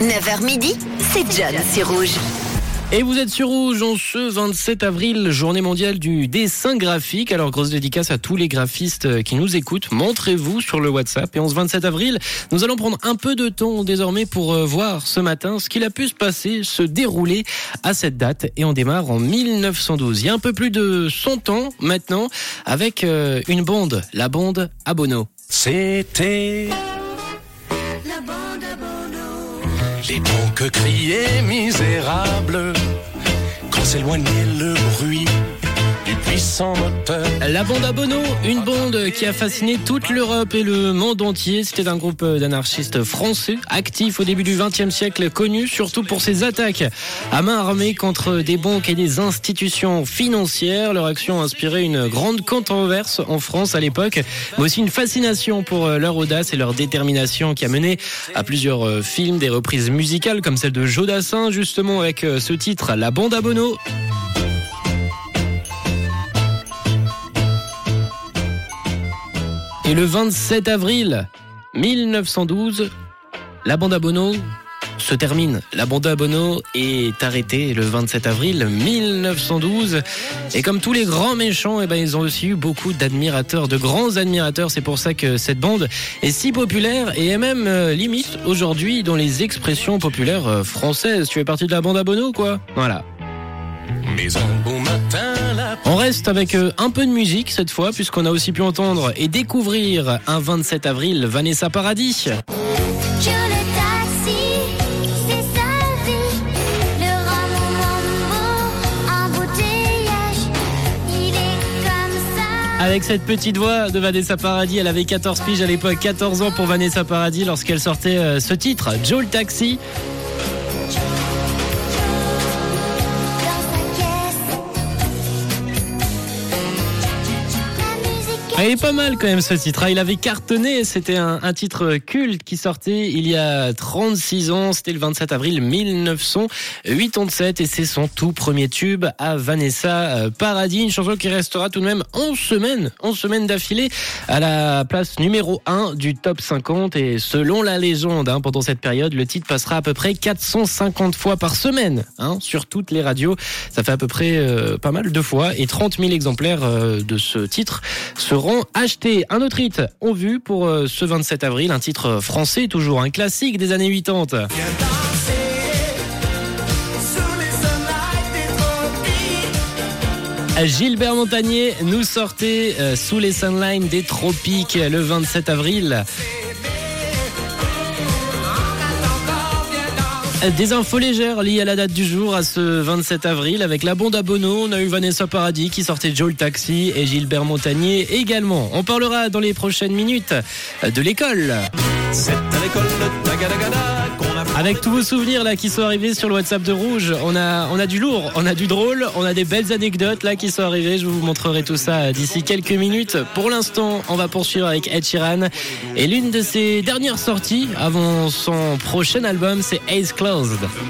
9h midi, c'est John sur Rouge. Et vous êtes sur Rouge en ce 27 avril, journée mondiale du dessin graphique. Alors grosse dédicace à tous les graphistes qui nous écoutent. Montrez-vous sur le WhatsApp. Et en ce 27 avril, nous allons prendre un peu de temps désormais pour euh, voir ce matin ce qu'il a pu se passer, se dérouler à cette date. Et on démarre en 1912. Il y a un peu plus de 100 ans maintenant avec euh, une bande, la bande Abono. C'était les bons que criaient misérables quand s'éloignait le bruit La bande Abono, une bande qui a fasciné toute l'Europe et le monde entier. C'était un groupe d'anarchistes français, actifs au début du XXe siècle, connu surtout pour ses attaques à main armée contre des banques et des institutions financières. Leur action a inspiré une grande controverse en France à l'époque, mais aussi une fascination pour leur audace et leur détermination qui a mené à plusieurs euh, films, des reprises musicales comme celle de Jodassin, justement avec euh, ce titre, La bande Abono. Et le 27 avril 1912, la bande à Bono se termine. La bande à Bono est arrêtée le 27 avril 1912. Et comme tous les grands méchants, eh ben, ils ont aussi eu beaucoup d'admirateurs, de grands admirateurs. C'est pour ça que cette bande est si populaire et est même euh, limite aujourd'hui dans les expressions populaires euh, françaises. Tu fais partie de la bande à Bono, quoi? Voilà. Bon matin, la On reste avec euh, un peu de musique cette fois, puisqu'on a aussi pu entendre et découvrir un 27 avril Vanessa Paradis. Avec cette petite voix de Vanessa Paradis, elle avait 14 piges à l'époque, 14 ans pour Vanessa Paradis lorsqu'elle sortait euh, ce titre, Joe le Taxi. Ah, pas mal quand même ce titre. hein. Il avait cartonné. C'était un, un titre culte qui sortait il y a 36 ans. C'était le 27 avril 1987 et c'est son tout premier tube à Vanessa euh, Paradis. Une chanson qui restera tout de même 11 semaines, 11 semaines d'affilée à la place numéro 1 du top 50 et selon la légende, hein, pendant cette période, le titre passera à peu près 450 fois par semaine hein, sur toutes les radios. Ça fait à peu près euh, pas mal de fois et 30 000 exemplaires euh, de ce titre seront achetés. Un autre hit en vue pour euh, ce 27 avril, un titre français, toujours un classique des années 80. Gilbert Montagnier nous sortait euh, sous les sunlines des tropiques le 27 avril. Des infos légères liées à la date du jour, à ce 27 avril, avec la bande à Bono. On a eu Vanessa Paradis qui sortait Joe le Taxi et Gilbert Montagnier également. On parlera dans les prochaines minutes de l'école. c'est à l'école de Tagadagada Avec tous vos souvenirs là qui sont arrivés sur le WhatsApp de Rouge, on a du lourd, on a du drôle, on a des belles anecdotes là qui sont arrivées. Je vous montrerai tout ça d'ici quelques minutes. Pour l'instant, on va poursuivre avec Ed Sheeran et l'une de ses dernières sorties avant son prochain album, c'est Ace Closed.